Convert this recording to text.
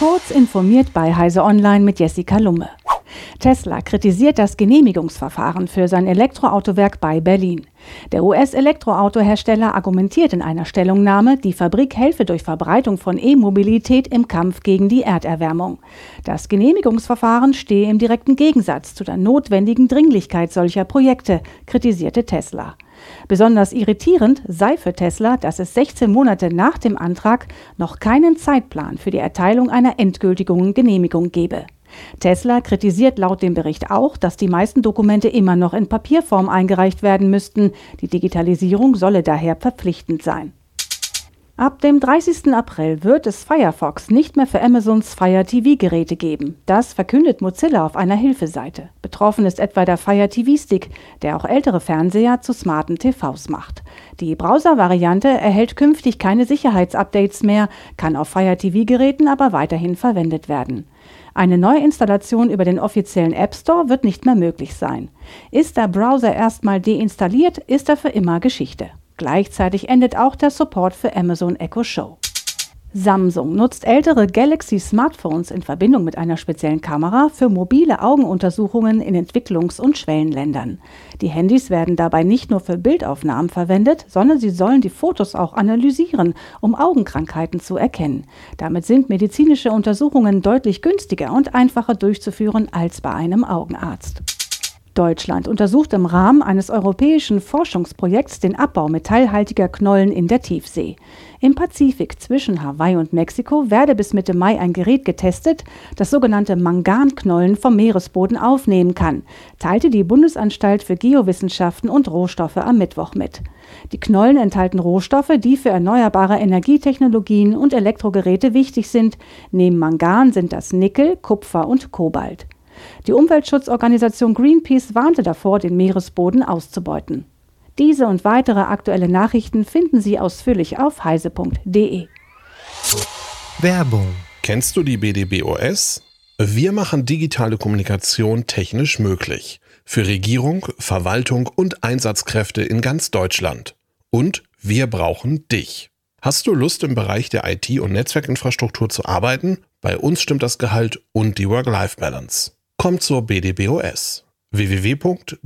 Kurz informiert bei Heise Online mit Jessica Lumme. Tesla kritisiert das Genehmigungsverfahren für sein Elektroautowerk bei Berlin. Der US-Elektroautohersteller argumentiert in einer Stellungnahme, die Fabrik helfe durch Verbreitung von E-Mobilität im Kampf gegen die Erderwärmung. Das Genehmigungsverfahren stehe im direkten Gegensatz zu der notwendigen Dringlichkeit solcher Projekte, kritisierte Tesla. Besonders irritierend sei für Tesla, dass es 16 Monate nach dem Antrag noch keinen Zeitplan für die Erteilung einer endgültigen Genehmigung gebe. Tesla kritisiert laut dem Bericht auch, dass die meisten Dokumente immer noch in Papierform eingereicht werden müssten. Die Digitalisierung solle daher verpflichtend sein. Ab dem 30. April wird es Firefox nicht mehr für Amazons Fire TV-Geräte geben. Das verkündet Mozilla auf einer Hilfeseite. Betroffen ist etwa der Fire TV-Stick, der auch ältere Fernseher zu smarten TVs macht. Die Browser-Variante erhält künftig keine Sicherheitsupdates mehr, kann auf Fire TV-Geräten aber weiterhin verwendet werden. Eine Neuinstallation über den offiziellen App Store wird nicht mehr möglich sein. Ist der Browser erstmal deinstalliert, ist er für immer Geschichte. Gleichzeitig endet auch der Support für Amazon Echo Show. Samsung nutzt ältere Galaxy-Smartphones in Verbindung mit einer speziellen Kamera für mobile Augenuntersuchungen in Entwicklungs- und Schwellenländern. Die Handys werden dabei nicht nur für Bildaufnahmen verwendet, sondern sie sollen die Fotos auch analysieren, um Augenkrankheiten zu erkennen. Damit sind medizinische Untersuchungen deutlich günstiger und einfacher durchzuführen als bei einem Augenarzt. Deutschland untersucht im Rahmen eines europäischen Forschungsprojekts den Abbau metallhaltiger Knollen in der Tiefsee. Im Pazifik zwischen Hawaii und Mexiko werde bis Mitte Mai ein Gerät getestet, das sogenannte Manganknollen vom Meeresboden aufnehmen kann, teilte die Bundesanstalt für Geowissenschaften und Rohstoffe am Mittwoch mit. Die Knollen enthalten Rohstoffe, die für erneuerbare Energietechnologien und Elektrogeräte wichtig sind. Neben Mangan sind das Nickel, Kupfer und Kobalt. Die Umweltschutzorganisation Greenpeace warnte davor, den Meeresboden auszubeuten. Diese und weitere aktuelle Nachrichten finden Sie ausführlich auf heise.de. Werbung. Kennst du die BDBOS? Wir machen digitale Kommunikation technisch möglich. Für Regierung, Verwaltung und Einsatzkräfte in ganz Deutschland. Und wir brauchen dich. Hast du Lust im Bereich der IT- und Netzwerkinfrastruktur zu arbeiten? Bei uns stimmt das Gehalt und die Work-Life-Balance. Kommt zur BDBOS www.bdbos.de